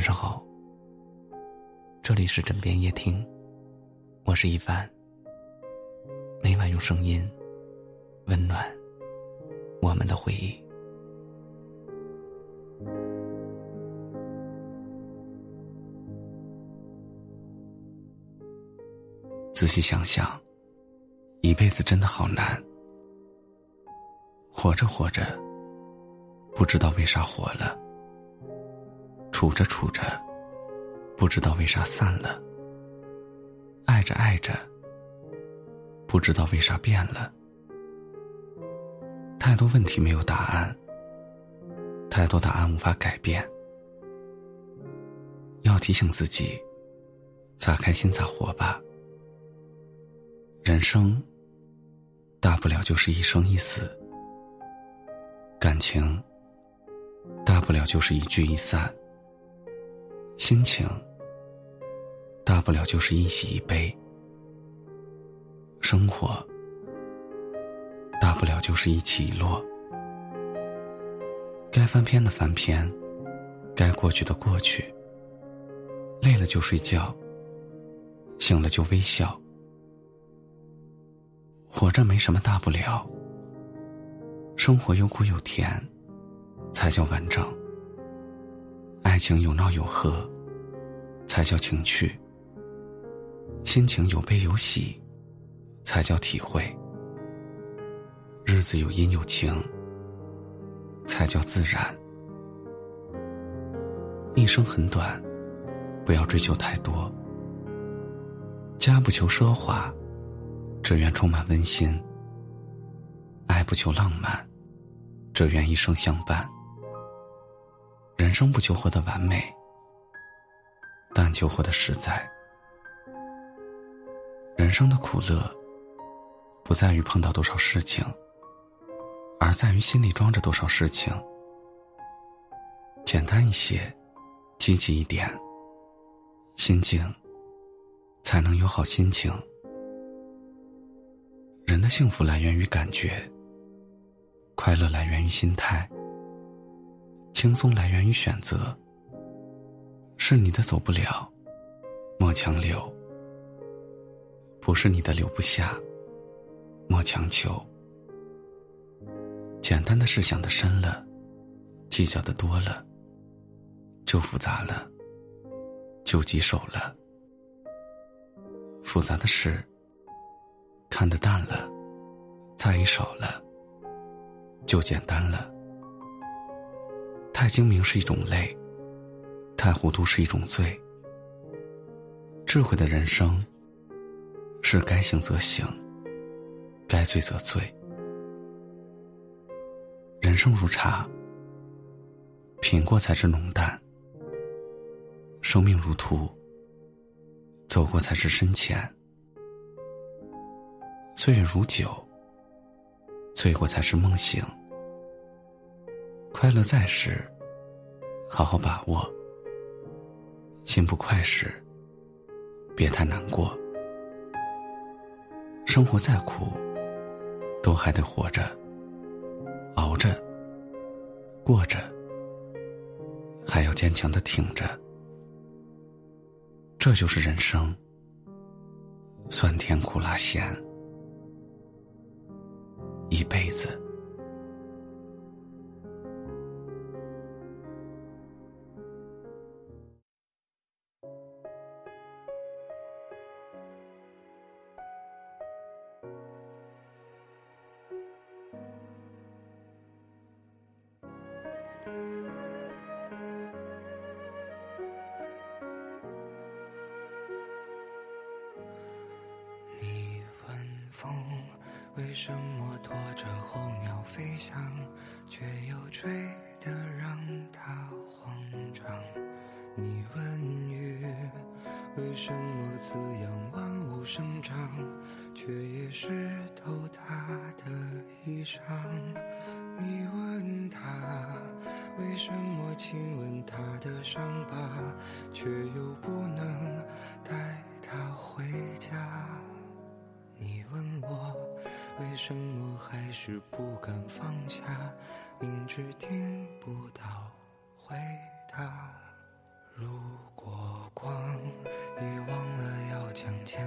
晚上好，这里是枕边夜听，我是一凡。每晚用声音温暖我们的回忆。仔细想想，一辈子真的好难。活着活着，不知道为啥活了。处着处着，不知道为啥散了；爱着爱着，不知道为啥变了。太多问题没有答案，太多答案无法改变。要提醒自己，咋开心咋活吧。人生，大不了就是一生一死；感情，大不了就是一聚一散。心情，大不了就是一喜一悲；生活，大不了就是一起一落。该翻篇的翻篇，该过去的过去。累了就睡觉，醒了就微笑。活着没什么大不了，生活有苦有甜，才叫完整。爱情有闹有和，才叫情趣；心情有悲有喜，才叫体会；日子有阴有晴，才叫自然。一生很短，不要追求太多。家不求奢华，只愿充满温馨；爱不求浪漫，只愿一生相伴。人生不求活得完美，但求活得实在。人生的苦乐，不在于碰到多少事情，而在于心里装着多少事情。简单一些，积极一点，心静，才能有好心情。人的幸福来源于感觉，快乐来源于心态。轻松来源于选择，是你的走不了，莫强留；不是你的留不下，莫强求。简单的事想的深了，计较的多了，就复杂了，就棘手了；复杂的事看得淡了，在意少了，就简单了。太精明是一种累，太糊涂是一种罪。智慧的人生是该行则行，该醉则醉。人生如茶，品过才知浓淡；生命如图，走过才知深浅；岁月如酒，醉过才知梦醒。快乐在时，好好把握；心不快时，别太难过。生活再苦，都还得活着，熬着，过着，还要坚强的挺着。这就是人生，酸甜苦辣咸，一辈子。为什么拖着候鸟飞翔，却又吹得让它慌张？你问雨，为什么滋养万物生长，却也湿透它的衣裳？你问他，为什么亲吻他的伤疤，却又不能带他回家？你问我。为什么还是不敢放下？明知听不到回答，如果光遗忘了要将前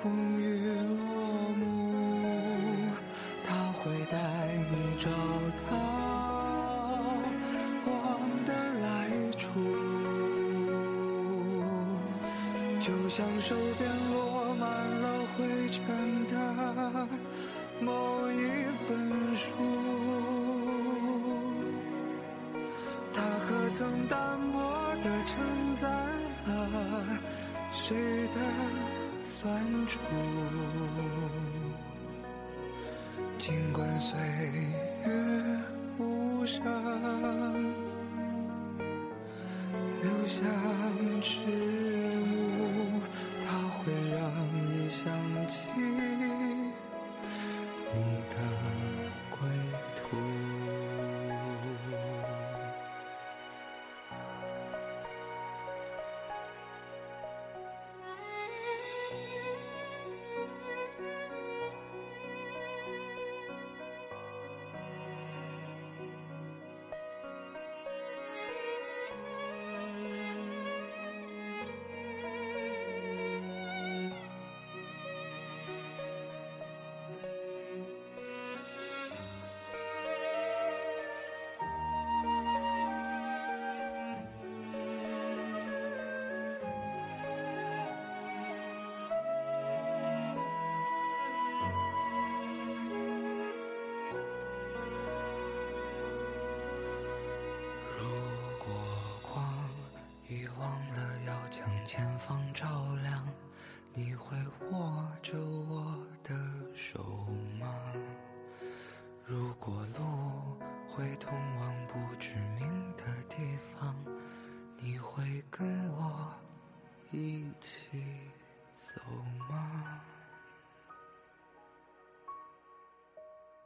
风雨落幕，他会带你找到光的来处，就像手边落尽管岁月无声留下指物它会让你想起你的归途。